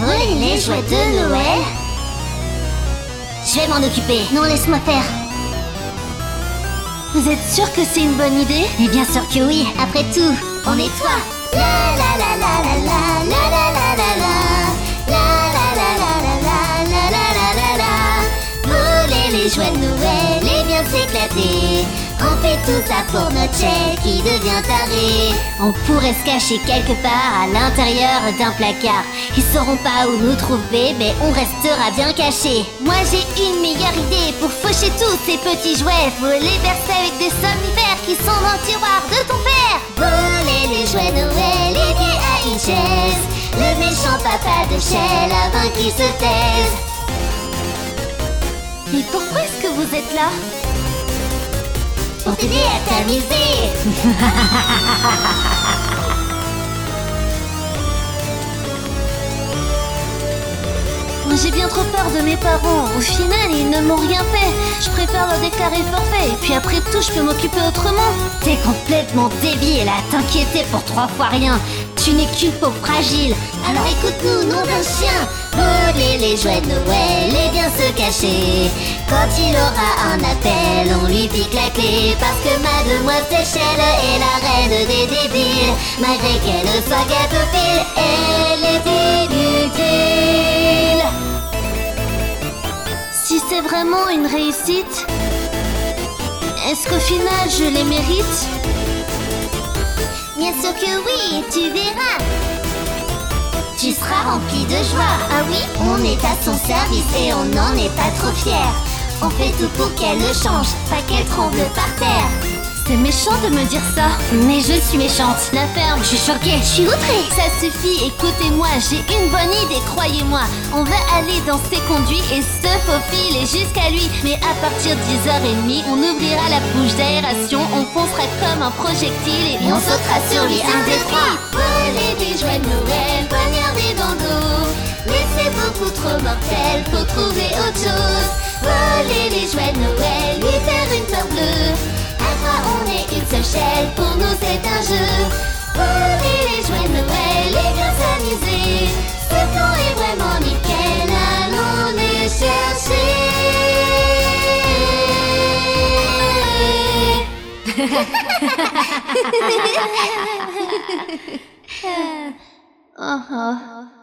Oui, les jouets de Noël Je vais m'en occuper. Non, laisse-moi faire. Vous êtes sûr que c'est une bonne idée? Mais bien sûr que oui. Après tout, on est toi joie de Noël et bien s'éclater. On fait tout ça pour notre chèque qui devient taré. On pourrait se cacher quelque part à l'intérieur d'un placard. Ils sauront pas où nous trouver, mais on restera bien cachés. Moi j'ai une meilleure idée pour faucher tous ces petits jouets. Faut les verser avec des somnifères qui sont dans le tiroir de ton méchant papa de Shell avant qu'il se taise. Mais pourquoi est-ce que vous êtes là? Pour t'aider à t'amuser. J'ai bien trop peur de mes parents. Au final, ils ne m'ont rien fait. Je préfère leur déclarer forfait. Et puis après tout, je peux m'occuper autrement. T'es complètement débile à t'inquiéter pour trois fois rien. Tu n'es qu'une peau fragile. Alors écoute-nous, nom d'un chien. Voler les jouets de Noël et bien se cacher. Quand il aura un appel, on lui pique la clé. Parce que Mademoiselle est la reine des débiles. Malgré qu'elle soit gâteauphile, elle est inutile. C'est vraiment une réussite, est-ce qu'au final, je les mérite? Bien sûr que oui, tu verras. Tu seras rempli de joie. Ah oui On est à son service et on n'en est pas trop fier. On fait tout pour qu'elle le change, pas qu'elle tremble par terre. C'est méchant de me dire ça. Mais je suis méchante. La ferme, Je suis choquée, je suis outrée. Ça suffit, écoutez-moi, j'ai une bonne idée, croyez-moi. On va aller dans ses conduits et se faufiler jusqu'à lui. Mais à partir de 10h30, on ouvrira la bouche d'aération, on foncera comme un projectile et, on sautera sur lui un des trois. Pour nous c'est un jeu. Voler les jouets de Noël et bien s'amuser. Ce plan est vraiment nickel, allons les chercher. Oh, oh.